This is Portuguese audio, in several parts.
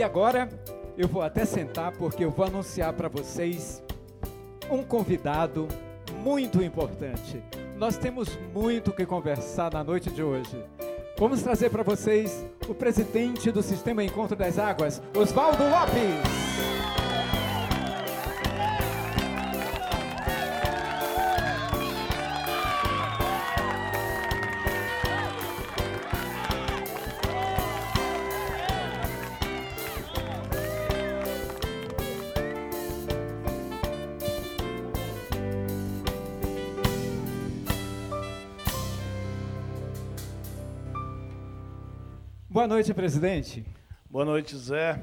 E agora eu vou até sentar porque eu vou anunciar para vocês um convidado muito importante. Nós temos muito que conversar na noite de hoje. Vamos trazer para vocês o presidente do Sistema Encontro das Águas, Oswaldo Lopes. Boa noite, presidente. Boa noite, Zé.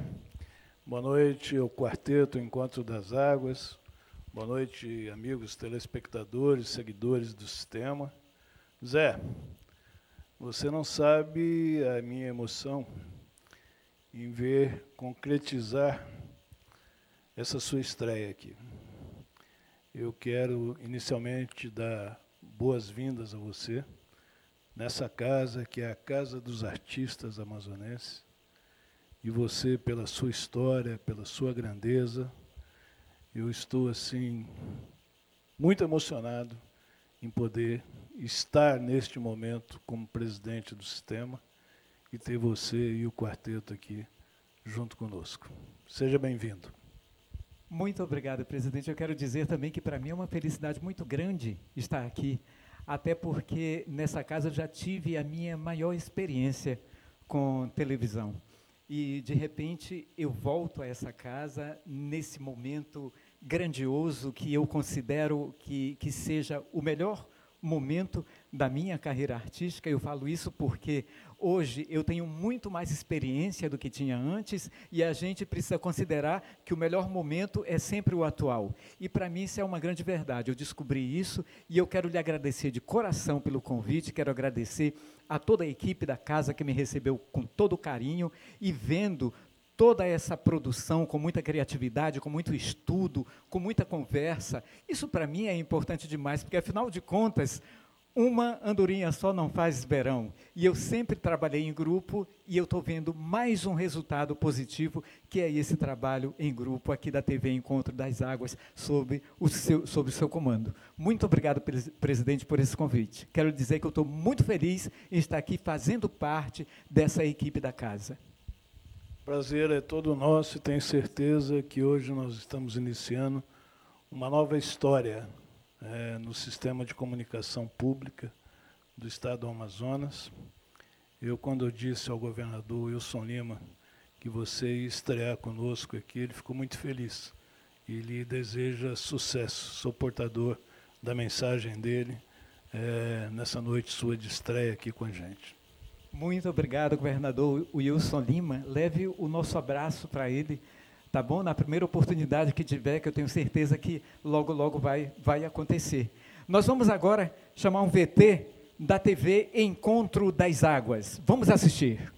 Boa noite, o quarteto Encontro das Águas. Boa noite, amigos telespectadores, seguidores do sistema. Zé, você não sabe a minha emoção em ver concretizar essa sua estreia aqui. Eu quero inicialmente dar boas-vindas a você nessa casa que é a Casa dos Artistas Amazonenses. E você, pela sua história, pela sua grandeza, eu estou assim muito emocionado em poder estar neste momento como presidente do sistema e ter você e o quarteto aqui junto conosco. Seja bem-vindo. Muito obrigado, presidente. Eu quero dizer também que para mim é uma felicidade muito grande estar aqui até porque nessa casa eu já tive a minha maior experiência com televisão. E, de repente, eu volto a essa casa nesse momento grandioso que eu considero que, que seja o melhor momento da minha carreira artística. Eu falo isso porque hoje eu tenho muito mais experiência do que tinha antes e a gente precisa considerar que o melhor momento é sempre o atual. E para mim isso é uma grande verdade. Eu descobri isso e eu quero lhe agradecer de coração pelo convite, quero agradecer a toda a equipe da casa que me recebeu com todo carinho e vendo toda essa produção com muita criatividade, com muito estudo, com muita conversa. Isso para mim é importante demais, porque afinal de contas, uma andorinha só não faz verão. E eu sempre trabalhei em grupo e eu estou vendo mais um resultado positivo, que é esse trabalho em grupo aqui da TV Encontro das Águas, sob o seu, sob o seu comando. Muito obrigado, presidente, por esse convite. Quero dizer que eu estou muito feliz em estar aqui fazendo parte dessa equipe da casa. Prazer é todo nosso e tenho certeza que hoje nós estamos iniciando uma nova história é, no sistema de comunicação pública do Estado do Amazonas. Eu, quando eu disse ao governador Wilson Lima que você ia estrear conosco aqui, ele ficou muito feliz. E lhe deseja sucesso. Sou portador da mensagem dele é, nessa noite sua de estreia aqui com a gente. Muito obrigado, governador Wilson Lima. Leve o nosso abraço para ele, tá bom? Na primeira oportunidade que tiver, que eu tenho certeza que logo, logo vai, vai acontecer. Nós vamos agora chamar um VT da TV Encontro das Águas. Vamos assistir.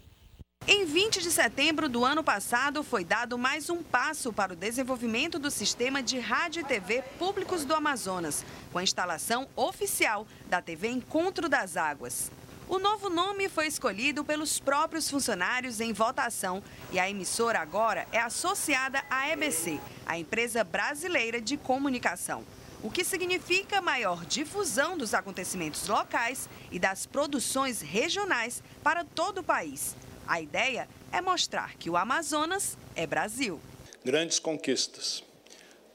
Em 20 de setembro do ano passado, foi dado mais um passo para o desenvolvimento do sistema de rádio e TV públicos do Amazonas, com a instalação oficial da TV Encontro das Águas. O novo nome foi escolhido pelos próprios funcionários em votação e a emissora agora é associada à EBC, a empresa brasileira de comunicação. O que significa maior difusão dos acontecimentos locais e das produções regionais para todo o país. A ideia é mostrar que o Amazonas é Brasil. Grandes conquistas.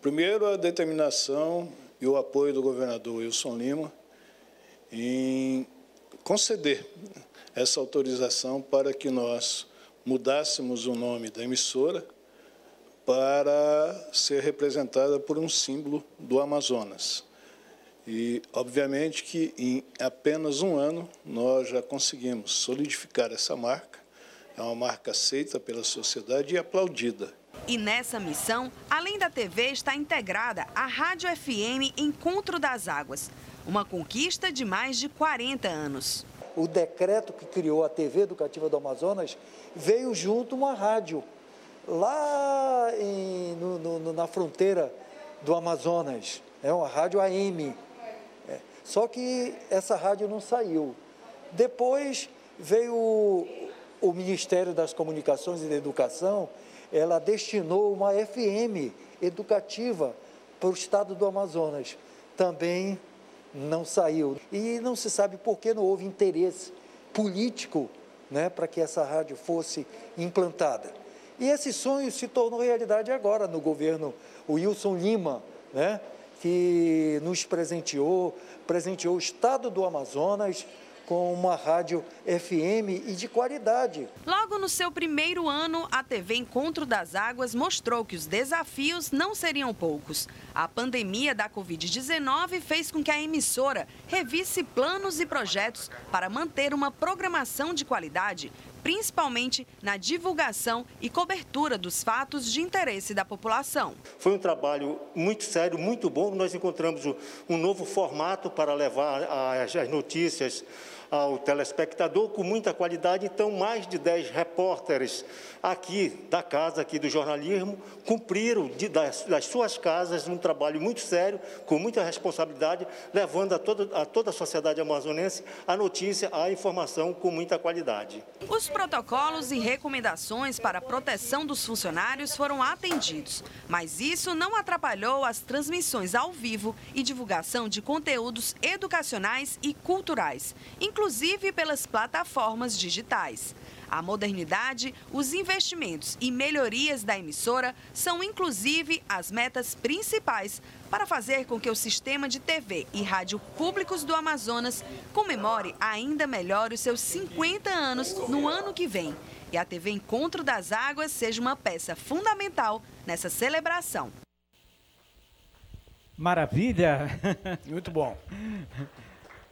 Primeiro, a determinação e o apoio do governador Wilson Lima em conceder essa autorização para que nós mudássemos o nome da emissora para ser representada por um símbolo do Amazonas. E, obviamente, que em apenas um ano nós já conseguimos solidificar essa marca. É uma marca aceita pela sociedade e aplaudida. E nessa missão, além da TV, está integrada a Rádio FM Encontro das Águas, uma conquista de mais de 40 anos. O decreto que criou a TV Educativa do Amazonas veio junto uma rádio, lá em, no, no, na fronteira do Amazonas. É uma rádio AM. É. Só que essa rádio não saiu. Depois veio o, o Ministério das Comunicações e da Educação, ela destinou uma FM educativa para o estado do Amazonas. Também não saiu. E não se sabe por que não houve interesse político né, para que essa rádio fosse implantada. E esse sonho se tornou realidade agora no governo Wilson Lima, né, que nos presenteou, presenteou o estado do Amazonas com uma rádio FM e de qualidade. Logo no seu primeiro ano, a TV Encontro das Águas mostrou que os desafios não seriam poucos. A pandemia da Covid-19 fez com que a emissora revisse planos e projetos para manter uma programação de qualidade, principalmente na divulgação e cobertura dos fatos de interesse da população. Foi um trabalho muito sério, muito bom. Nós encontramos um novo formato para levar as notícias ao telespectador com muita qualidade. Então, mais de 10 repórteres aqui da casa, aqui do jornalismo, cumpriram de, das, das, suas casas um trabalho muito sério, com muita responsabilidade, levando a toda, a toda a sociedade amazonense a notícia, a informação com muita qualidade. Os protocolos e recomendações para a proteção dos funcionários foram atendidos, mas isso não atrapalhou as transmissões ao vivo e divulgação de conteúdos educacionais e culturais, inclusive inclusive pelas plataformas digitais. A modernidade, os investimentos e melhorias da emissora são inclusive as metas principais para fazer com que o sistema de TV e rádio públicos do Amazonas comemore ainda melhor os seus 50 anos no ano que vem. E a TV Encontro das Águas seja uma peça fundamental nessa celebração. Maravilha! Muito bom.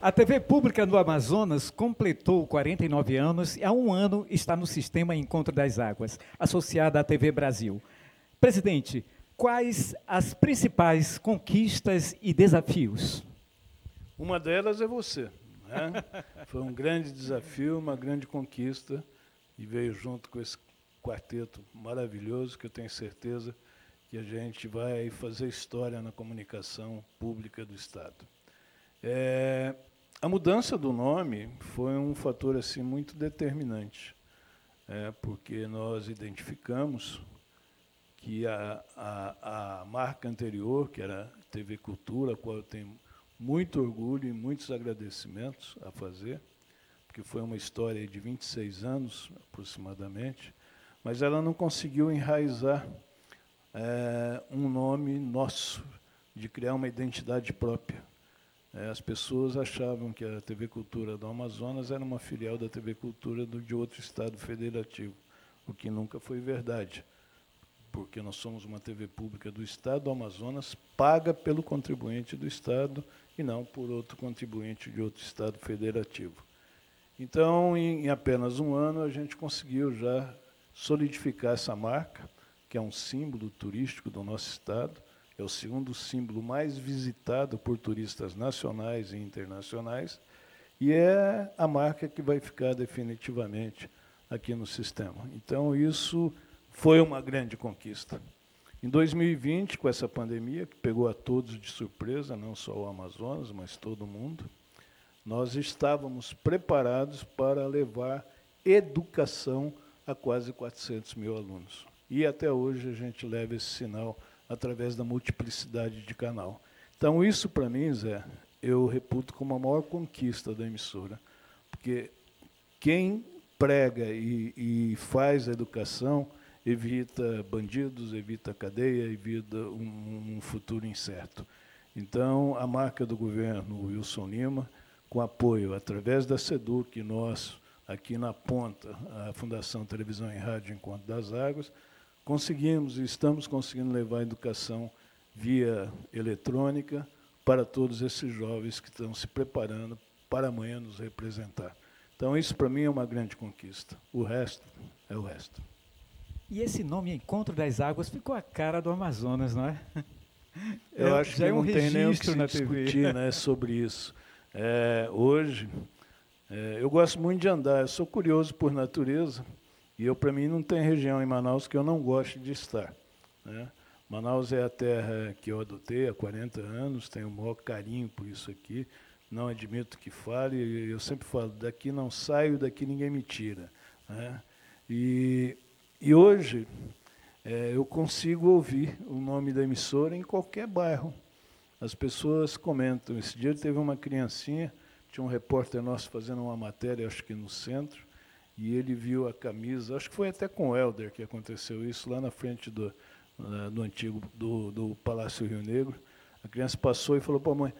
A TV Pública do Amazonas completou 49 anos e há um ano está no sistema Encontro das Águas, associada à TV Brasil. Presidente, quais as principais conquistas e desafios? Uma delas é você. Né? Foi um grande desafio, uma grande conquista e veio junto com esse quarteto maravilhoso que eu tenho certeza que a gente vai fazer história na comunicação pública do Estado. É, a mudança do nome foi um fator assim muito determinante, é, porque nós identificamos que a, a, a, marca anterior, que era TV Cultura, a qual eu tenho muito orgulho e muitos agradecimentos a fazer, porque foi uma história de 26 anos aproximadamente, mas ela não conseguiu enraizar é, um nome nosso, de criar uma identidade própria. É, as pessoas achavam que a TV Cultura do Amazonas era uma filial da TV Cultura de outro estado federativo, o que nunca foi verdade, porque nós somos uma TV pública do estado do Amazonas, paga pelo contribuinte do estado e não por outro contribuinte de outro estado federativo. Então, em apenas um ano, a gente conseguiu já solidificar essa marca, que é um símbolo turístico do nosso estado, é o segundo símbolo mais visitado por turistas nacionais e internacionais, e é a marca que vai ficar definitivamente aqui no sistema. Então, isso foi uma grande conquista. Em 2020, com essa pandemia, que pegou a todos de surpresa, não só o Amazonas, mas todo mundo, nós estávamos preparados para levar educação a quase 400 mil alunos. E até hoje a gente leva esse sinal através da multiplicidade de canal. Então, isso para mim, Zé, eu reputo como a maior conquista da emissora, porque quem prega e, e faz a educação evita bandidos, evita cadeia, evita um, um futuro incerto. Então, a marca do governo Wilson Lima, com apoio através da SEDUC, nós, aqui na ponta, a Fundação Televisão e Rádio Encontro das Águas, conseguimos e estamos conseguindo levar a educação via eletrônica para todos esses jovens que estão se preparando para amanhã nos representar. Então, isso para mim é uma grande conquista. O resto é o resto. E esse nome Encontro das Águas ficou a cara do Amazonas, não é? Eu é, acho que é um não tem nem o que se discutir né, sobre isso. É, hoje, é, eu gosto muito de andar, eu sou curioso por natureza. E eu, para mim, não tem região em Manaus que eu não goste de estar. Né? Manaus é a terra que eu adotei há 40 anos, tenho o maior carinho por isso aqui, não admito que fale, eu sempre falo, daqui não saio, daqui ninguém me tira. Né? E, e hoje é, eu consigo ouvir o nome da emissora em qualquer bairro. As pessoas comentam. Esse dia teve uma criancinha, tinha um repórter nosso fazendo uma matéria, acho que no centro, e ele viu a camisa, acho que foi até com o Helder que aconteceu isso, lá na frente do, do antigo, do, do Palácio Rio Negro. A criança passou e falou para a mãe,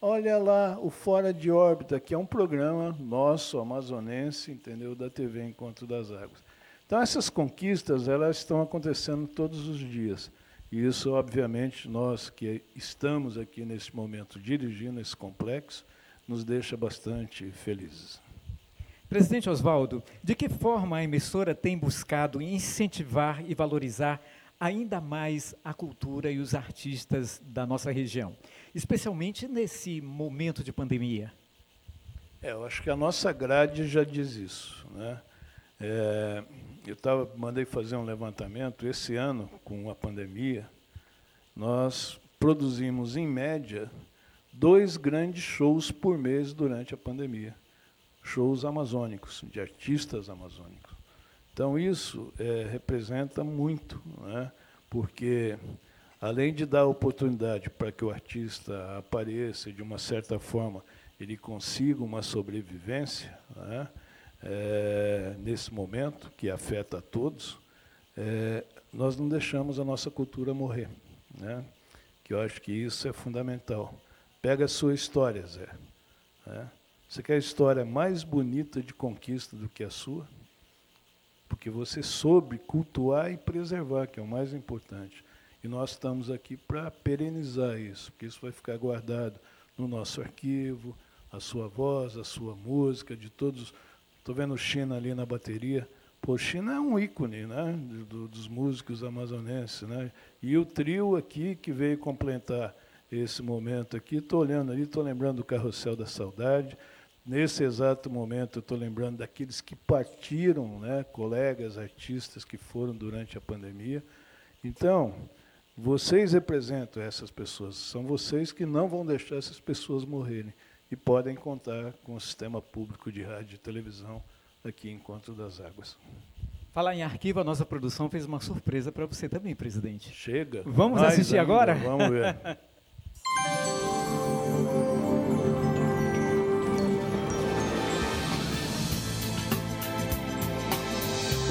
olha lá o Fora de Órbita, que é um programa nosso, amazonense, entendeu, da TV Encontro das Águas. Então, essas conquistas elas estão acontecendo todos os dias. E isso, obviamente, nós que estamos aqui nesse momento dirigindo esse complexo, nos deixa bastante felizes. Presidente Oswaldo, de que forma a emissora tem buscado incentivar e valorizar ainda mais a cultura e os artistas da nossa região, especialmente nesse momento de pandemia? É, eu acho que a nossa grade já diz isso. Né? É, eu tava, mandei fazer um levantamento. Esse ano, com a pandemia, nós produzimos, em média, dois grandes shows por mês durante a pandemia. Shows amazônicos, de artistas amazônicos. Então, isso é, representa muito, né? porque, além de dar oportunidade para que o artista apareça de uma certa forma, ele consiga uma sobrevivência, né? é, nesse momento, que afeta a todos, é, nós não deixamos a nossa cultura morrer. Né? Que eu acho que isso é fundamental. Pega a sua história, Zé. Né? Você quer a história mais bonita de conquista do que a sua? Porque você soube cultuar e preservar, que é o mais importante. E nós estamos aqui para perenizar isso, porque isso vai ficar guardado no nosso arquivo, a sua voz, a sua música, de todos Estou vendo China ali na bateria. Pô, China é um ícone né, do, dos músicos amazonenses. Né? E o trio aqui que veio completar esse momento aqui, estou olhando ali, estou lembrando do Carrossel da Saudade. Nesse exato momento, estou lembrando daqueles que partiram, né, colegas, artistas que foram durante a pandemia. Então, vocês representam essas pessoas, são vocês que não vão deixar essas pessoas morrerem e podem contar com o sistema público de rádio e televisão aqui em Encontro das Águas. Falar em arquivo, a nossa produção fez uma surpresa para você também, presidente. Chega. Vamos assistir ainda, agora? Vamos ver.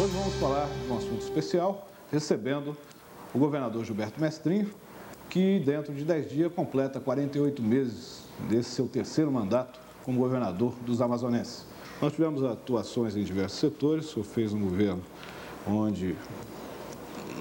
Hoje vamos falar de um assunto especial, recebendo o governador Gilberto Mestrinho, que dentro de 10 dias completa 48 meses desse seu terceiro mandato como governador dos amazonenses. Nós tivemos atuações em diversos setores, o senhor fez um governo onde,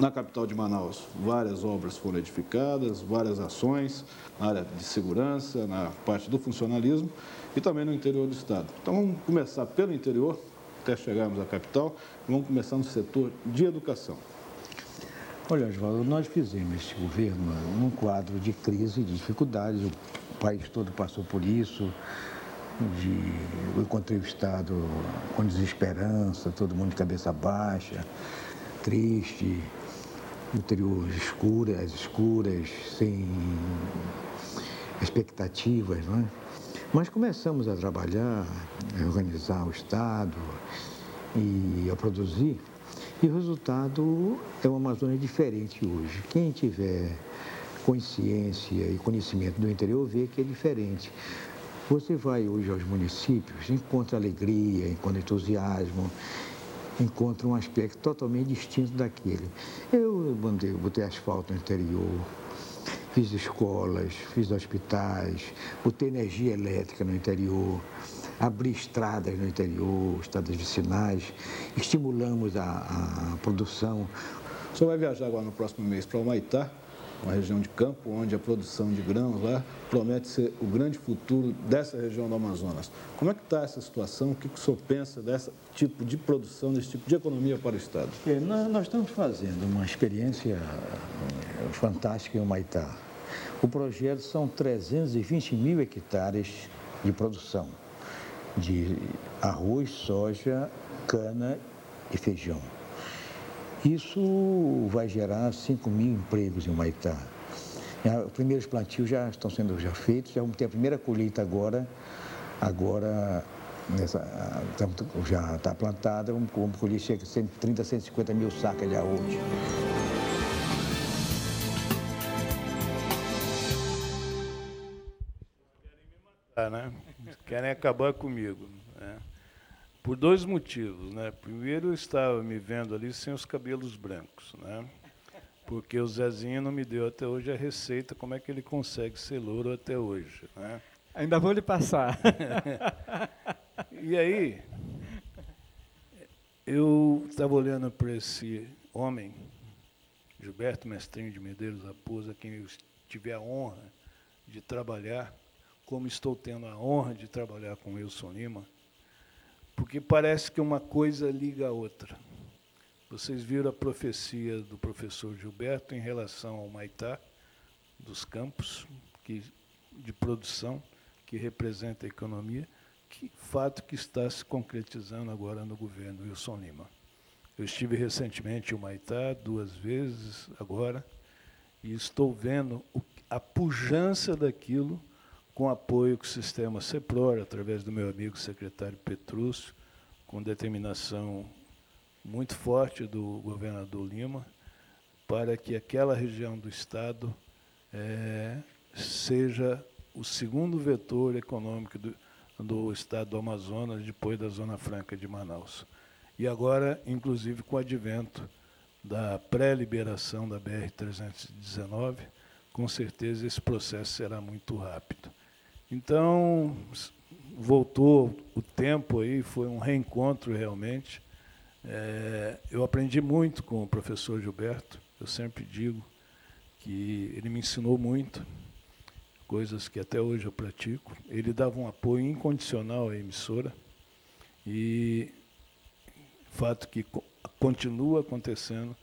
na capital de Manaus, várias obras foram edificadas, várias ações na área de segurança, na parte do funcionalismo e também no interior do Estado. Então vamos começar pelo interior, até chegarmos à capital, vamos começar no setor de educação. Olha, Oswaldo, nós fizemos esse governo num quadro de crise, de dificuldades, o país todo passou por isso. De, eu encontrei o Estado com desesperança, todo mundo de cabeça baixa, triste, interior escuras, escuras, sem expectativas, não é? Mas começamos a trabalhar, a organizar o Estado e a produzir, e o resultado é uma Amazônia diferente hoje. Quem tiver consciência e conhecimento do interior vê que é diferente. Você vai hoje aos municípios, encontra alegria, encontra entusiasmo, encontra um aspecto totalmente distinto daquele. Eu botei, botei asfalto no interior, fiz escolas, fiz hospitais, botei energia elétrica no interior, abri estradas no interior, estradas vicinais, estimulamos a, a produção. O senhor vai viajar agora no próximo mês para o Humaitá, uma região de campo onde a produção de grãos lá promete ser o grande futuro dessa região do Amazonas. Como é que está essa situação? O que, que o senhor pensa desse tipo de produção, desse tipo de economia para o Estado? É, nós, nós, estamos fazendo uma experiência eh, fantástica em Humaitá. O projeto são 320 mil hectares de produção de arroz, soja, cana e feijão. Isso vai gerar 5 mil empregos em Humaitá. Os primeiros plantios já estão sendo já feitos, já vamos ter a primeira colheita agora, agora nessa, já está plantada, vamos, vamos colher cerca de 130, 150 mil sacas já hoje. Ah, né? Querem acabar comigo. Né? Por dois motivos. Né? Primeiro, eu estava me vendo ali sem os cabelos brancos. Né? Porque o Zezinho não me deu até hoje a receita, como é que ele consegue ser louro até hoje. Né? Ainda vou lhe passar. e aí, eu estava olhando para esse homem, Gilberto Mestrinho de Medeiros Raposa, a quem eu tive a honra de trabalhar como estou tendo a honra de trabalhar com Wilson Lima, porque parece que uma coisa liga a outra. Vocês viram a profecia do professor Gilberto em relação ao Maitá, dos campos que, de produção, que representa a economia, que fato que está se concretizando agora no governo Wilson Lima. Eu estive recentemente em Maitá duas vezes agora, e estou vendo a pujança daquilo com apoio que o sistema CEPROR, através do meu amigo secretário Petrúcio, com determinação muito forte do governador Lima, para que aquela região do Estado é, seja o segundo vetor econômico do, do Estado do Amazonas, depois da Zona Franca de Manaus. E agora, inclusive, com o advento da pré-liberação da BR-319, com certeza esse processo será muito rápido. Então, voltou o tempo aí, foi um reencontro realmente. É, eu aprendi muito com o professor Gilberto, eu sempre digo que ele me ensinou muito, coisas que até hoje eu pratico. Ele dava um apoio incondicional à emissora e fato que continua acontecendo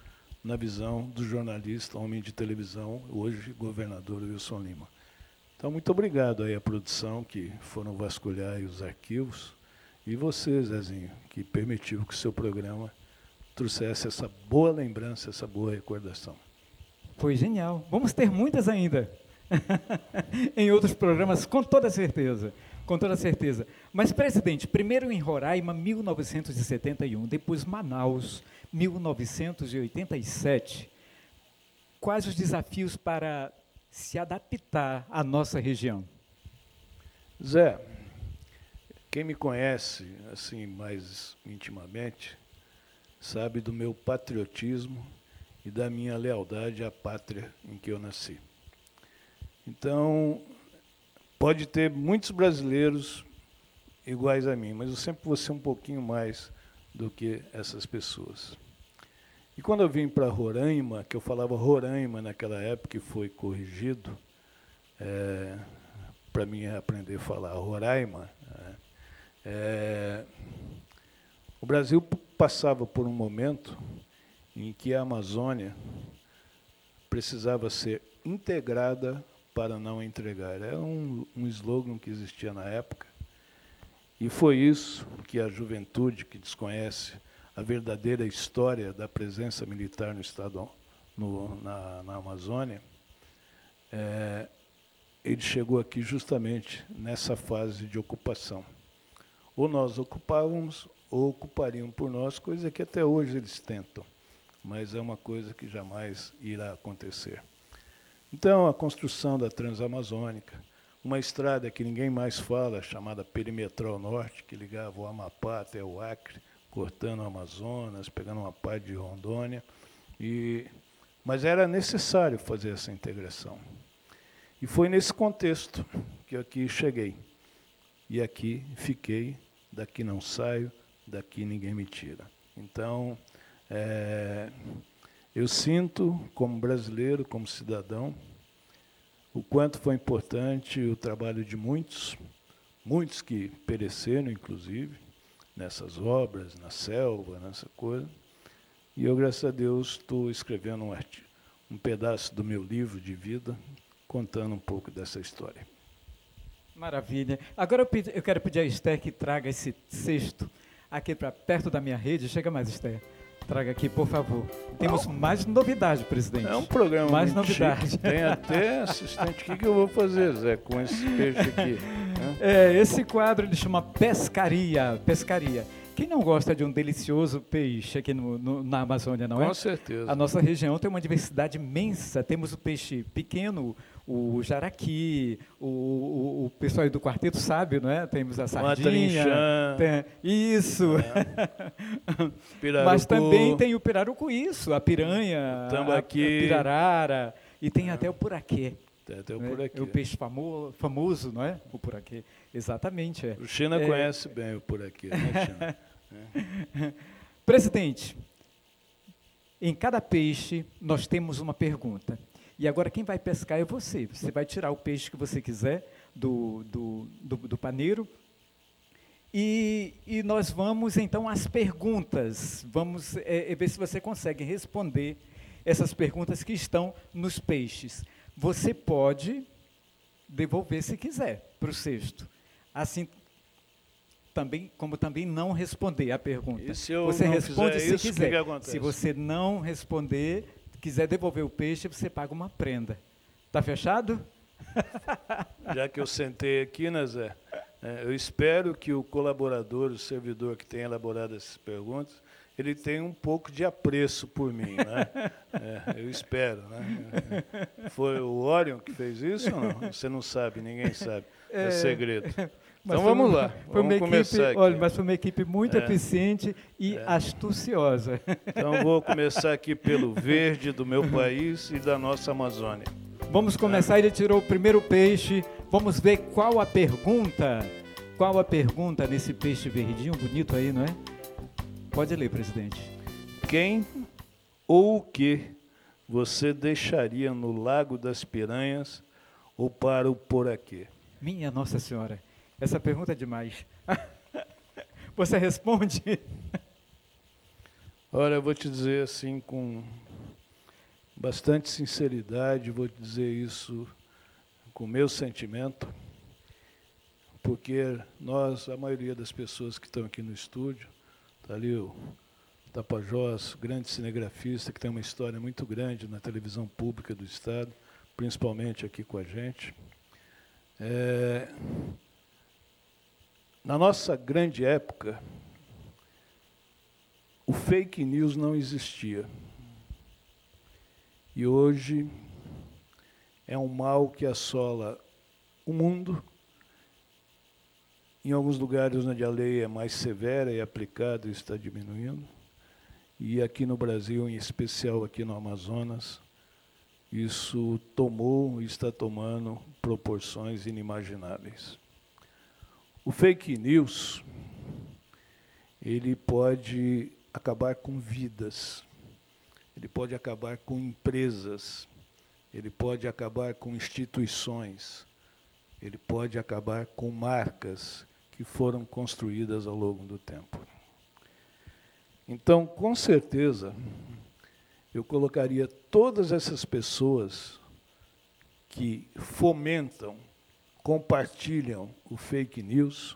na visão do jornalista, homem de televisão, hoje governador Wilson Lima. Então, muito obrigado aí à produção que foram vasculhar os arquivos e você, Zezinho, que permitiu que o seu programa trouxesse essa boa lembrança, essa boa recordação. Foi genial. Vamos ter muitas ainda. em outros programas, com toda certeza. Com toda certeza. Mas, presidente, primeiro em Roraima, 1971, depois Manaus, 1987. Quais os desafios para se adaptar à nossa região? Zé, quem me conhece assim mais intimamente sabe do meu patriotismo e da minha lealdade à pátria em que eu nasci. Então, pode ter muitos brasileiros iguais a mim, mas eu sempre vou ser um pouquinho mais do que essas pessoas. E quando eu vim para Roraima, que eu falava Roraima naquela época e foi corrigido, é, para mim aprender a falar Roraima, é, é, o Brasil passava por um momento em que a Amazônia precisava ser integrada para não entregar. Era um, um slogan que existia na época. E foi isso que a juventude que desconhece a verdadeira história da presença militar no estado, no, na, na Amazônia, é, ele chegou aqui justamente nessa fase de ocupação. Ou nós ocupávamos, ou ocupariam por nós, coisa que até hoje eles tentam, mas é uma coisa que jamais irá acontecer. Então, a construção da Transamazônica, uma estrada que ninguém mais fala, chamada Perimetral Norte, que ligava o Amapá até o Acre, cortando o Amazonas, pegando uma parte de Rondônia. E, mas era necessário fazer essa integração. E foi nesse contexto que aqui cheguei. E aqui fiquei, daqui não saio, daqui ninguém me tira. Então, é, eu sinto, como brasileiro, como cidadão, o quanto foi importante o trabalho de muitos, muitos que pereceram, inclusive, nessas obras, na selva, nessa coisa. E eu, graças a Deus, estou escrevendo um, artigo, um pedaço do meu livro de vida, contando um pouco dessa história. Maravilha. Agora eu, pedi, eu quero pedir a Esther que traga esse cesto aqui para perto da minha rede. Chega mais, Esther. Traga aqui, por favor. Temos Não. mais novidade, presidente. É um programa mais novidade. Chique. Tem até assistente. O que, que eu vou fazer, Zé, com esse peixe aqui? É, esse quadro ele chama Pescaria. Pescaria. Quem não gosta de um delicioso peixe aqui no, no, na Amazônia, não é? Com certeza. A nossa região tem uma diversidade imensa. Temos o peixe pequeno, o jaraqui, o, o, o pessoal do quarteto sabe, não é? Temos a sardinha. Tem, isso. É. Mas também tem o pirarucu, isso, a piranha, Tambaqui. a, a pirarara e tem é. até o puraquê. Até o puraquê. É o peixe famo, famoso, não é? O puraquê. Exatamente. É. O China é. conhece bem o puraquê, né, China? Presidente, em cada peixe nós temos uma pergunta. E agora quem vai pescar é você. Você vai tirar o peixe que você quiser do, do, do, do paneiro. E, e, nós vamos então às perguntas. Vamos é, é, ver se você consegue responder essas perguntas que estão nos peixes. Você pode devolver se quiser para o cesto. Assim também, como também não responder a pergunta. Você responde se isso, quiser. Se você não responder, quiser devolver o peixe, você paga uma prenda. Tá fechado? Já que eu sentei aqui, né, Zé? É, eu espero que o colaborador, o servidor que tenha elaborado essas perguntas, ele tenha um pouco de apreço por mim, né? É, eu espero, né? Foi o Orion que fez isso ou não? Você não sabe, ninguém sabe. É, é segredo. Então vamos lá, vamos começar equipe, Olha, mas foi uma equipe muito é. eficiente e é. astuciosa. Então vou começar aqui pelo verde do meu país e da nossa Amazônia. Vamos começar, ele tirou o primeiro peixe. Vamos ver qual a pergunta. Qual a pergunta nesse peixe verdinho bonito aí, não é? Pode ler, presidente. Quem ou o que você deixaria no Lago das Piranhas ou para o Poraquê? Minha Nossa Senhora. Essa pergunta é demais. Você responde? Olha, eu vou te dizer assim com bastante sinceridade, vou dizer isso com meu sentimento, porque nós, a maioria das pessoas que estão aqui no estúdio, ali o Tapajós, grande cinegrafista, que tem uma história muito grande na televisão pública do Estado, principalmente aqui com a gente. É, na nossa grande época, o fake news não existia. E hoje é um mal que assola o mundo. Em alguns lugares onde a lei é mais severa e aplicada, está diminuindo. E aqui no Brasil, em especial aqui no Amazonas, isso tomou e está tomando proporções inimagináveis. O fake news, ele pode acabar com vidas, ele pode acabar com empresas, ele pode acabar com instituições, ele pode acabar com marcas que foram construídas ao longo do tempo. Então, com certeza, eu colocaria todas essas pessoas que fomentam compartilham o fake news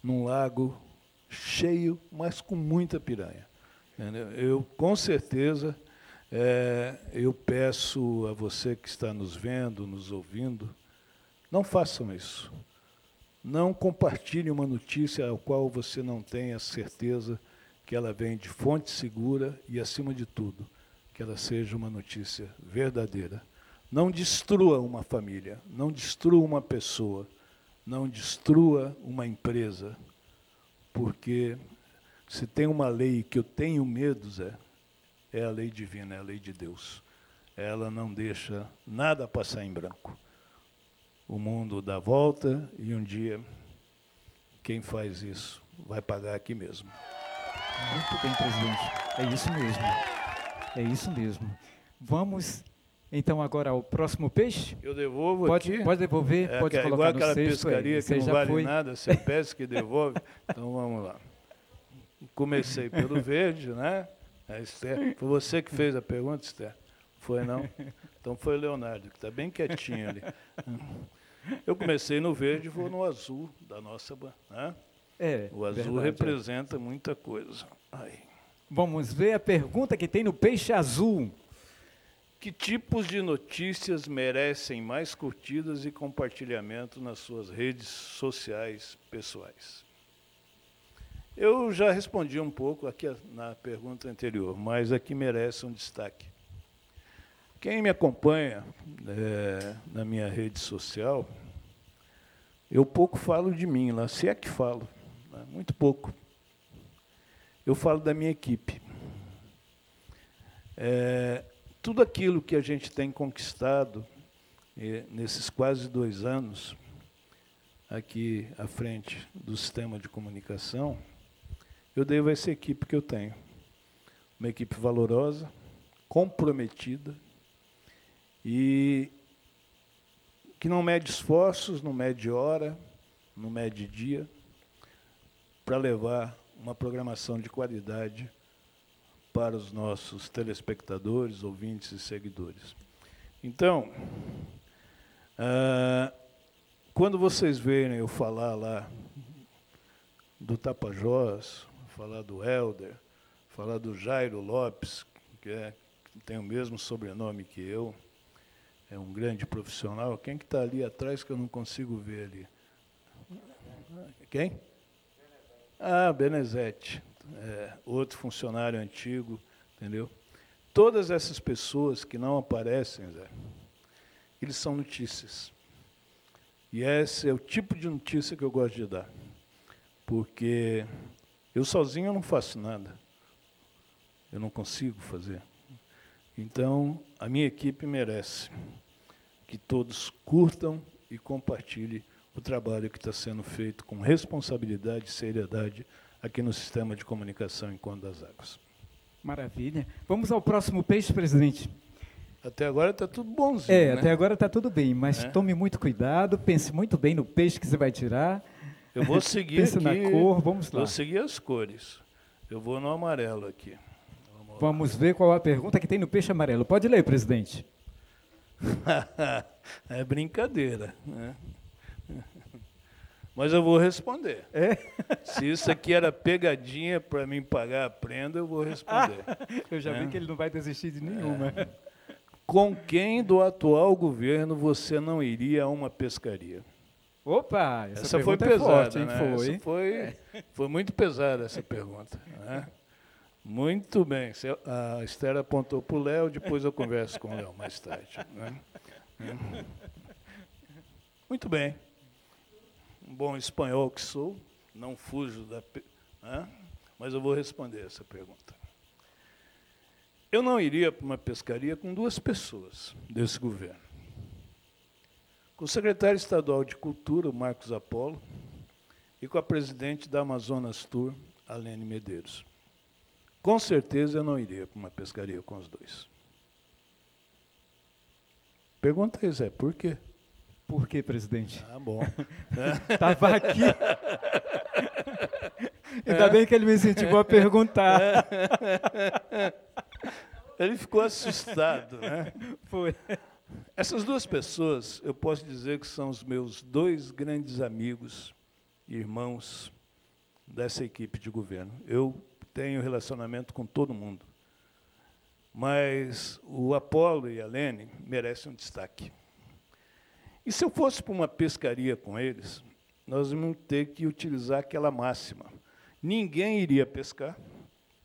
num lago cheio, mas com muita piranha. Eu, com certeza, é, eu peço a você que está nos vendo, nos ouvindo, não façam isso. Não compartilhe uma notícia ao qual você não tenha certeza que ela vem de fonte segura e, acima de tudo, que ela seja uma notícia verdadeira. Não destrua uma família, não destrua uma pessoa, não destrua uma empresa, porque se tem uma lei que eu tenho medo, Zé, é a lei divina, é a lei de Deus. Ela não deixa nada passar em branco. O mundo dá volta e um dia quem faz isso vai pagar aqui mesmo. Muito bem, presidente. É isso mesmo. É isso mesmo. Vamos então agora o próximo peixe. Eu devolvo pode, aqui. Pode devolver, é, pode é colocar igual no aquela cesto, pescaria aí. que não vale foi. nada, você pesca e devolve. Então vamos lá. Comecei pelo verde, né? A Esther, foi você que fez a pergunta, Esther? Foi não? Então foi o Leonardo, que está bem quietinho ali. Eu comecei no verde e vou no azul da nossa. Né? É, o azul verdade, representa é. muita coisa. Aí. Vamos ver a pergunta que tem no peixe azul. Que tipos de notícias merecem mais curtidas e compartilhamento nas suas redes sociais pessoais? Eu já respondi um pouco aqui na pergunta anterior, mas aqui merece um destaque. Quem me acompanha é, na minha rede social, eu pouco falo de mim lá, se é que falo, né? muito pouco. Eu falo da minha equipe. É, tudo aquilo que a gente tem conquistado é, nesses quase dois anos aqui à frente do sistema de comunicação, eu devo a essa equipe que eu tenho. Uma equipe valorosa, comprometida e que não mede esforços, não mede hora, não mede dia, para levar uma programação de qualidade para os nossos telespectadores, ouvintes e seguidores. Então, ah, quando vocês verem eu falar lá do Tapajós, falar do Helder, falar do Jairo Lopes, que, é, que tem o mesmo sobrenome que eu, é um grande profissional. Quem que está ali atrás que eu não consigo ver ali? Quem? Ah, Benezete é, outro funcionário antigo, entendeu? Todas essas pessoas que não aparecem, Zé, eles são notícias. E esse é o tipo de notícia que eu gosto de dar. Porque eu sozinho não faço nada. Eu não consigo fazer. Então, a minha equipe merece que todos curtam e compartilhem o trabalho que está sendo feito com responsabilidade e seriedade aqui no sistema de comunicação em Conde das Águas. Maravilha. Vamos ao próximo peixe, presidente. Até agora está tudo bonzinho. É, né? até agora está tudo bem, mas é. tome muito cuidado, pense muito bem no peixe que você vai tirar. Eu vou seguir pense aqui, na cor, vamos lá. Vou seguir as cores. Eu vou no amarelo aqui. Vamos, vamos ver qual a pergunta que tem no peixe amarelo. Pode ler, presidente. é brincadeira. Né? Mas eu vou responder. É? Se isso aqui era pegadinha para mim pagar a prenda, eu vou responder. eu já é. vi que ele não vai desistir de nenhuma. É. Com quem do atual governo você não iria a uma pescaria? Opa, essa, essa foi pesada, é forte, hein? Né? Foi. Essa foi, foi muito pesada essa pergunta. Né? Muito bem. A Esther apontou para o Léo, depois eu converso com o Léo mais tarde. Né? Muito bem um bom espanhol que sou, não fujo da. Né? Mas eu vou responder essa pergunta. Eu não iria para uma pescaria com duas pessoas desse governo. Com o secretário estadual de Cultura, Marcos Apolo, e com a presidente da Amazonas Tour, Alene Medeiros. Com certeza eu não iria para uma pescaria com os dois. Pergunta aí, Zé, por quê? Por que, presidente? Ah, bom. Estava aqui. Ainda bem que ele me incentivou a perguntar. Ele ficou assustado, né? Foi. Essas duas pessoas, eu posso dizer que são os meus dois grandes amigos, irmãos dessa equipe de governo. Eu tenho relacionamento com todo mundo. Mas o Apolo e a Lene merecem um destaque. E se eu fosse para uma pescaria com eles, nós íamos ter que utilizar aquela máxima. Ninguém iria pescar,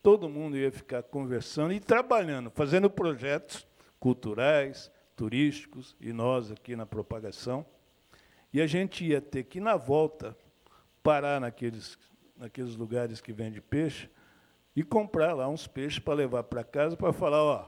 todo mundo ia ficar conversando e trabalhando, fazendo projetos culturais, turísticos, e nós aqui na propagação. E a gente ia ter que, na volta, parar naqueles, naqueles lugares que vende peixe e comprar lá uns peixes para levar para casa para falar, ó,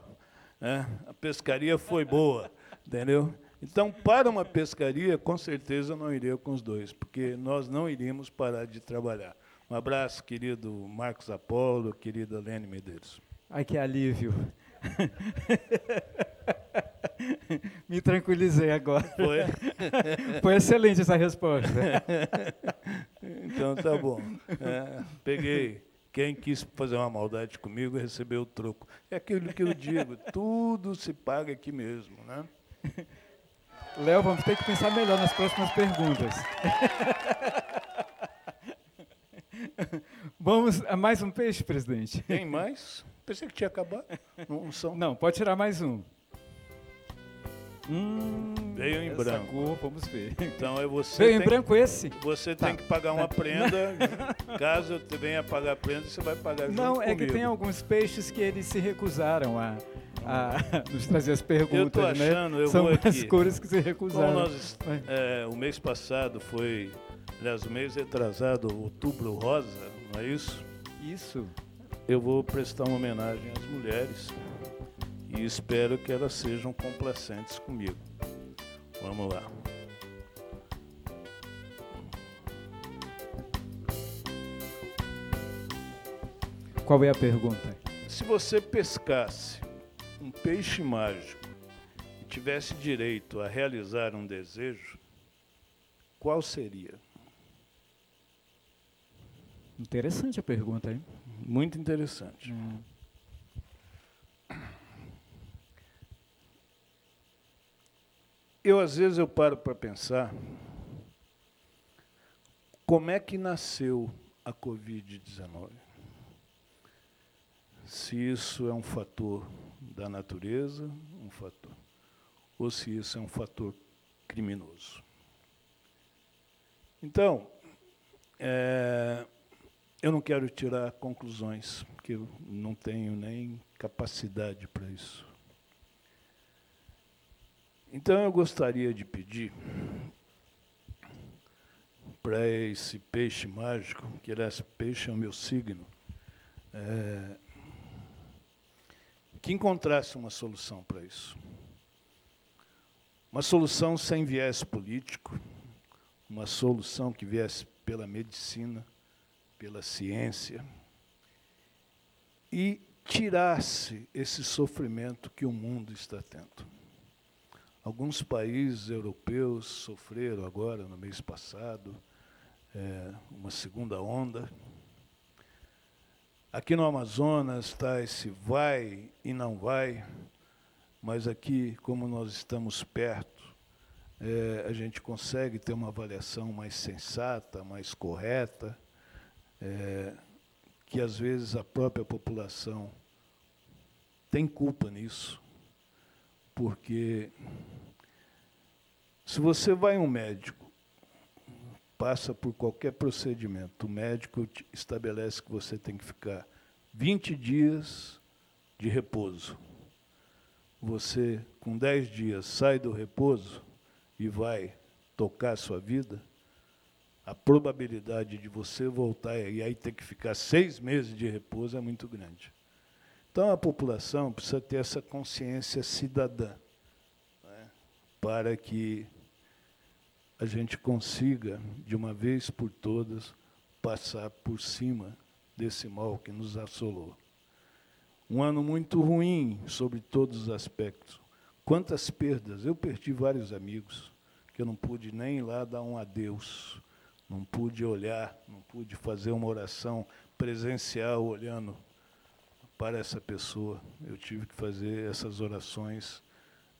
né, a pescaria foi boa, entendeu? Então, para uma pescaria, com certeza não iria com os dois, porque nós não iríamos parar de trabalhar. Um abraço, querido Marcos Apolo, querida Lene Medeiros. Ai, que alívio. Me tranquilizei agora. Foi? Foi excelente essa resposta. então tá bom. É, peguei. Quem quis fazer uma maldade comigo recebeu o troco. É aquilo que eu digo, tudo se paga aqui mesmo, né? Léo, vamos ter que pensar melhor nas próximas perguntas. vamos a mais um peixe, presidente? Tem mais? Pensei que tinha acabado. Não, são. Não, pode tirar mais um. Hum, Veio em essa branco. Cor, vamos ver. Então é você. Veio em branco esse? Você Tá. tem que pagar uma prenda. Caso eu venha pagar a prenda, você vai pagar junto Não, é que comigo. tem alguns peixes que eles se recusaram a, a nos trazer as perguntas, Eu tô né? achando, eu São vou as aqui. cores que se Como recusaram. nós, é, o mês passado foi, aliás, o mês retrasado, outubro rosa, não é isso? Isso. Eu vou prestar uma homenagem às mulheres e espero que elas sejam complacentes comigo. Vamos lá. Qual é a pergunta? Se você pescasse um peixe mágico e tivesse direito a realizar um desejo, qual seria? Interessante a pergunta, hein? Muito interessante. Eu às vezes eu paro para pensar como é que nasceu a Covid-19. Se isso é um fator da natureza, um fator, ou se isso é um fator criminoso. Então, é, eu não quero tirar conclusões, porque eu não tenho nem capacidade para isso. Então eu gostaria de pedir para esse peixe mágico, que esse peixe é o meu signo, é, que encontrasse uma solução para isso. Uma solução sem viés político, uma solução que viesse pela medicina, pela ciência, e tirasse esse sofrimento que o mundo está tendo. Alguns países europeus sofreram agora, no mês passado, é, uma segunda onda. Aqui no Amazonas está esse vai e não vai, mas aqui, como nós estamos perto, é, a gente consegue ter uma avaliação mais sensata, mais correta, é, que às vezes a própria população tem culpa nisso, porque se você vai a um médico, passa por qualquer procedimento, o médico estabelece que você tem que ficar 20 dias de repouso. Você, com 10 dias, sai do repouso e vai tocar a sua vida, a probabilidade de você voltar e aí ter que ficar seis meses de repouso é muito grande. Então a população precisa ter essa consciência cidadã né, para que a gente consiga, de uma vez por todas, passar por cima desse mal que nos assolou. Um ano muito ruim sobre todos os aspectos. Quantas perdas! Eu perdi vários amigos que eu não pude nem ir lá dar um adeus, não pude olhar, não pude fazer uma oração presencial olhando para essa pessoa. Eu tive que fazer essas orações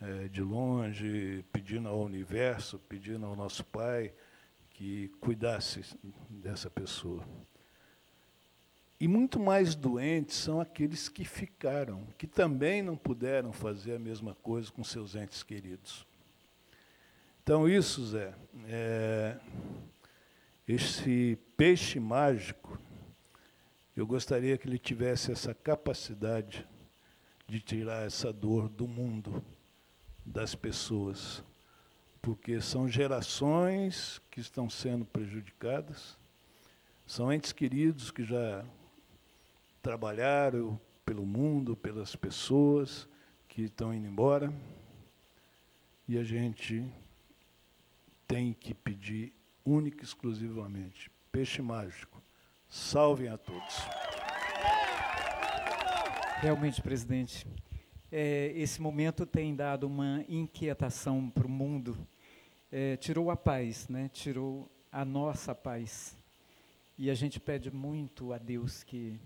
eh, de longe, pedindo ao universo, pedindo ao nosso Pai que cuidasse dessa pessoa. E muito mais doentes são aqueles que ficaram, que também não puderam fazer a mesma coisa com seus entes queridos. Então, isso, Zé, é, esse peixe mágico, eu gostaria que ele tivesse essa capacidade de tirar essa dor do mundo, das pessoas, porque são gerações que estão sendo prejudicadas, são entes queridos que já trabalharam pelo mundo, pelas pessoas que estão indo embora, e a gente tem que pedir única e exclusivamente peixe mágico. Salvem a todos. Realmente, presidente, é, esse momento tem dado uma inquietação para o mundo. É, tirou a paz, né? tirou a nossa paz. E a gente pede muito a Deus que,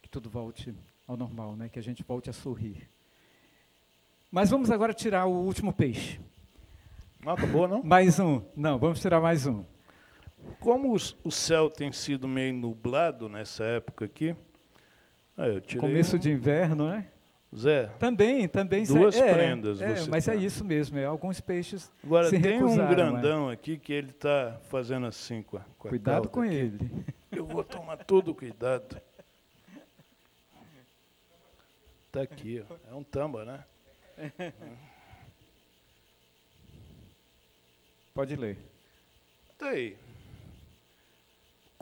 que tudo volte ao normal, né? que a gente volte a sorrir. Mas vamos agora tirar o último peixe. Não acabou, não? Mais um. Não, vamos tirar mais um. Como os- o céu tem sido meio nublado nessa época aqui, Começo um- de inverno, né? Zé. Também, também. Duas é, prendas. É, você mas é tá. isso mesmo. É, alguns peixes. Agora, se tem um é. grandão aqui que ele está fazendo assim com a, com Cuidado com aqui. ele. Eu vou tomar todo cuidado. Está aqui, ó. é um tamba, né? Pode ler. Tá aí.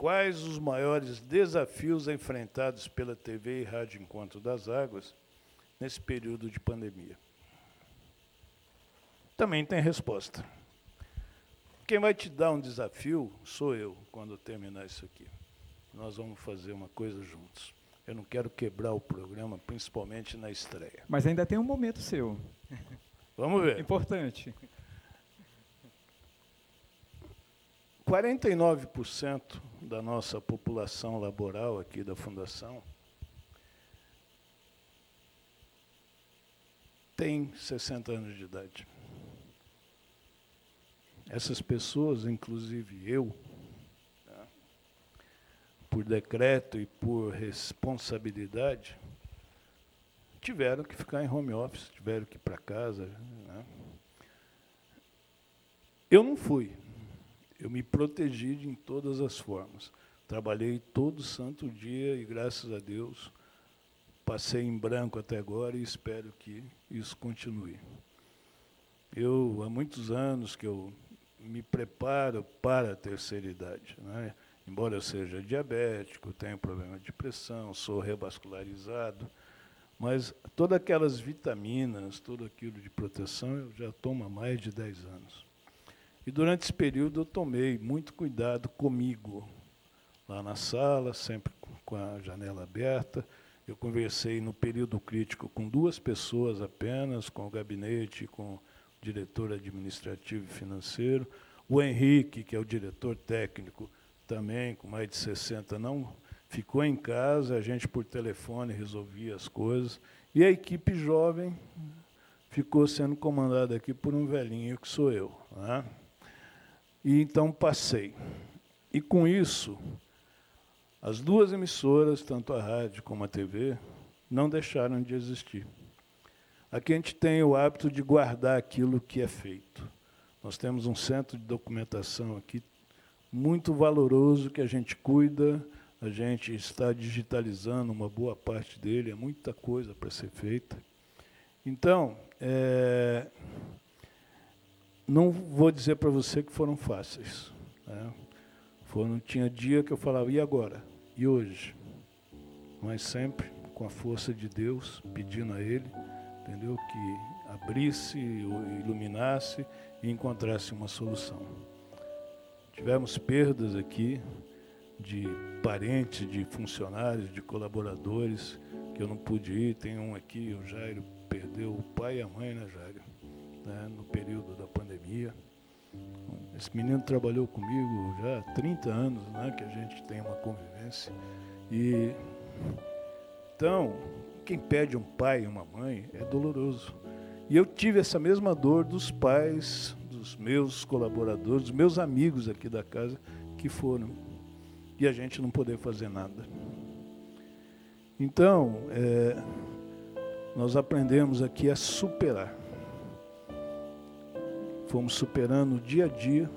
Quais os maiores desafios enfrentados pela TV e Rádio Encontro das Águas nesse período de pandemia? Também tem resposta. Quem vai te dar um desafio sou eu, quando terminar isso aqui. Nós vamos fazer uma coisa juntos. Eu não quero quebrar o programa, principalmente na estreia. Mas ainda tem um momento seu. Vamos ver. Importante. 49% da nossa população laboral aqui da Fundação tem 60 anos de idade. Essas pessoas, inclusive eu, tá, por decreto e por responsabilidade, tiveram que ficar em home office, tiveram que ir para casa. né. Eu não fui. Eu me protegi de em todas as formas. Trabalhei todo santo dia e, graças a Deus, passei em branco até agora e espero que isso continue. Eu, há muitos anos que eu me preparo para a terceira idade. Né? Embora eu seja diabético, tenho problema de pressão, sou revascularizado, mas todas aquelas vitaminas, tudo aquilo de proteção, eu já tomo há mais de 10 anos. E durante esse período eu tomei muito cuidado comigo, lá na sala, sempre com a janela aberta. Eu conversei no período crítico com duas pessoas apenas, com o gabinete, com o diretor administrativo e financeiro. O Henrique, que é o diretor técnico, também com mais de 60, não ficou em casa, a gente por telefone resolvia as coisas. E a equipe jovem ficou sendo comandada aqui por um velhinho que sou eu. Né? E então passei. E com isso, as duas emissoras, tanto a rádio como a TV, não deixaram de existir. Aqui a gente tem o hábito de guardar aquilo que é feito. Nós temos um centro de documentação aqui muito valoroso que a gente cuida, a gente está digitalizando uma boa parte dele, é muita coisa para ser feita. Então, é, não vou dizer para você que foram fáceis. Né? Foram, tinha dia que eu falava, e agora? E hoje? Mas sempre com a força de Deus, pedindo a Ele, entendeu? Que abrisse, iluminasse e encontrasse uma solução. Tivemos perdas aqui de parentes, de funcionários, de colaboradores que eu não pude ir. Tem um aqui, o Jairo perdeu o pai e a mãe, né, Jairo? Né, no período da pandemia. Esse menino trabalhou comigo já há 30 anos, né, que a gente tem uma convivência. E então, quem perde um pai e uma mãe é doloroso. E eu tive essa mesma dor dos pais, dos meus colaboradores, dos meus amigos aqui da casa que foram. E a gente não poder fazer nada. Então, é, nós aprendemos aqui a superar. Fomos superando dia a dia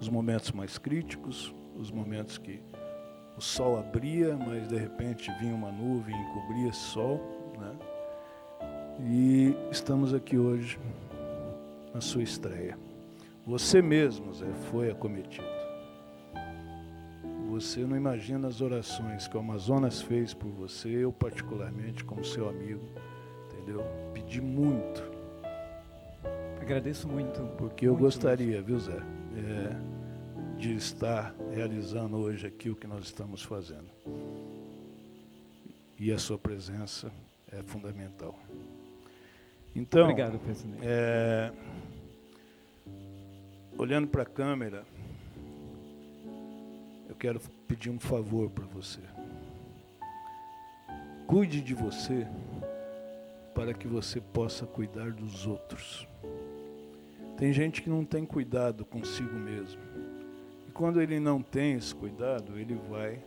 os momentos mais críticos, os momentos que o sol abria, mas de repente vinha uma nuvem e encobria esse sol. Né? E estamos aqui hoje na sua estreia. Você mesmo, Zé, foi acometido. Você não imagina as orações que o Amazonas fez por você, eu particularmente como seu amigo, entendeu? Pedi muito. Agradeço muito. Porque eu muito gostaria, viu, Zé, é, de estar realizando hoje aqui o que nós estamos fazendo. E a sua presença é fundamental. Então, Obrigado, presidente. é, olhando para a câmera, eu quero pedir um favor para você. Cuide de você para que você possa cuidar dos outros. Tem gente que não tem cuidado consigo mesmo. E quando ele não tem esse cuidado, ele vai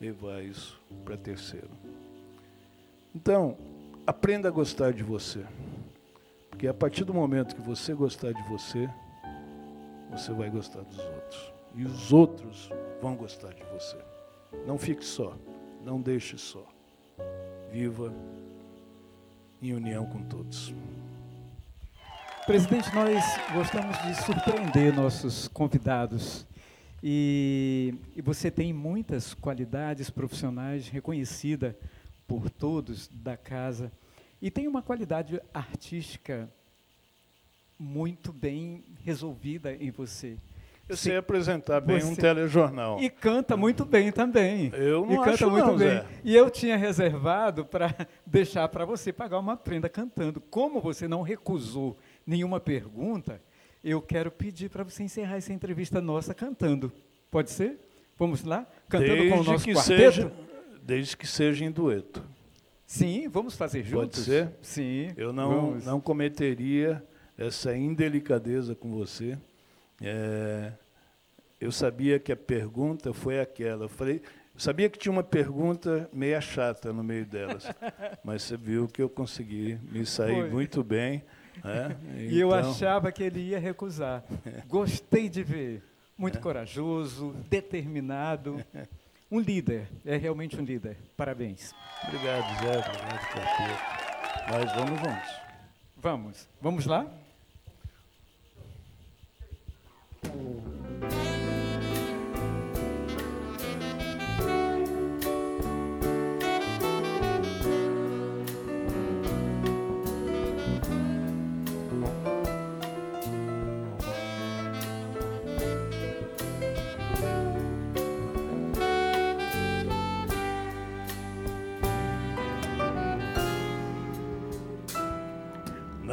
levar isso para terceiro. Então, aprenda a gostar de você. Porque a partir do momento que você gostar de você, você vai gostar dos outros. E os outros vão gostar de você. Não fique só, não deixe só. Viva em união com todos. Presidente, nós gostamos de surpreender nossos convidados. E, e você tem muitas qualidades profissionais reconhecidas por todos da casa. E tem uma qualidade artística muito bem resolvida em você. Eu sei apresentar bem um telejornal. E canta muito bem também. Eu não e canta acho muito não, bem. Zé. E eu tinha reservado para deixar para você pagar uma prenda cantando. Como você não recusou nenhuma pergunta, eu quero pedir para você encerrar essa entrevista nossa cantando. Pode ser? Vamos lá? Cantando desde com o nosso que quarteto? Seja, desde que seja em dueto. Sim, vamos fazer juntos? Pode ser? Sim. Eu não, vamos. não cometeria essa indelicadeza com você. É, eu sabia que a pergunta foi aquela. Eu falei, eu sabia que tinha uma pergunta meia chata no meio delas, mas você viu que eu consegui me sair Foi. muito bem. Né? E eu Então, achava que ele ia recusar. Gostei de ver. Muito corajoso, determinado. Um líder, é realmente um líder. Parabéns. Obrigado, Zé. Obrigado, Capeta. Mas vamos juntos. Vamos. Vamos lá?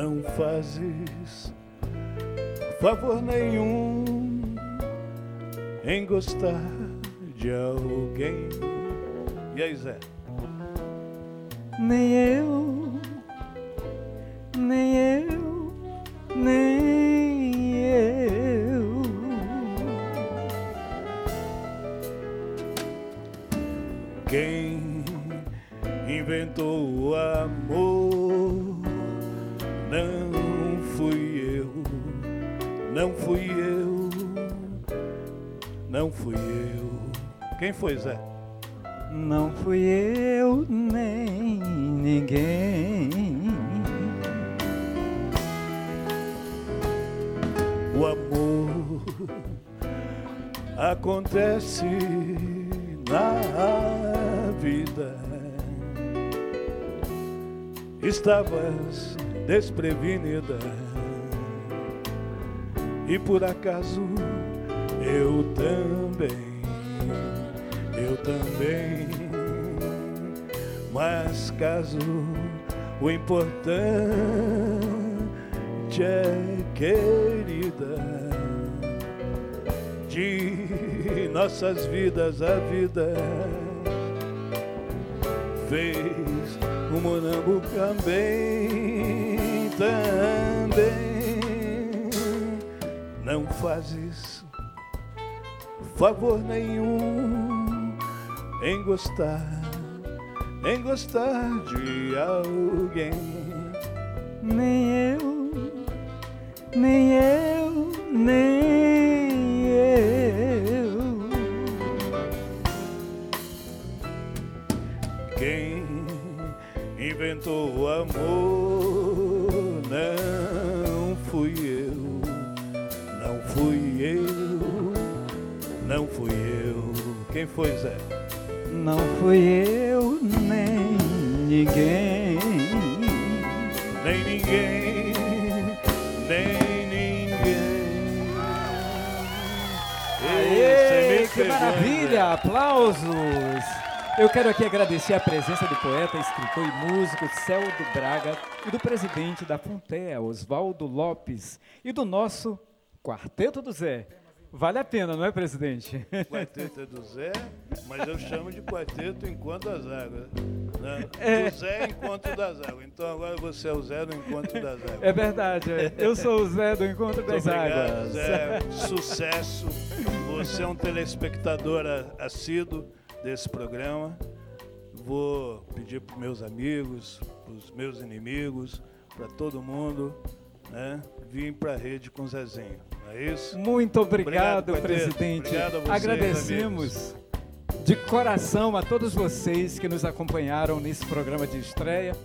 Não fazes favor nenhum em gostar de alguém. E aí, Zé? Nem eu, nem eu, nem eu. Quem inventou o amor não fui eu, não fui eu, não fui eu. Quem foi, Zé? Não fui eu nem ninguém. O amor acontece na vida. Estavas desprevenida. E por acaso eu também, eu também. Mas caso o importante é querida de nossas vidas a vida. Fez o Monambo também, também. Não fazes favor nenhum em gostar, em gostar de alguém. Nem eu, nem eu, nem Eu quero aqui agradecer a presença do poeta, escritor e músico Celdo Braga e do presidente da Funtea, Oswaldo Lopes, e do nosso Quarteto do Zé. Vale a pena, não é, presidente? Quarteto é do Zé, mas eu chamo de quarteto enquanto das águas. Né? É. Do Zé enquanto das águas. Então agora você é o Zé do encontro das águas. É verdade. é. Eu sou o Zé do Encontro Muito das obrigado, Águas. Zé. Sucesso. Você é um telespectador assíduo desse programa. vou pedir para meus amigos, para os meus inimigos, para todo mundo, né, vir para a rede com o Zezinho. Não é isso? Muito obrigado, obrigado presidente. Obrigado a vocês, Agradecemos amigos. de coração a todos vocês que nos acompanharam nesse programa de estreia.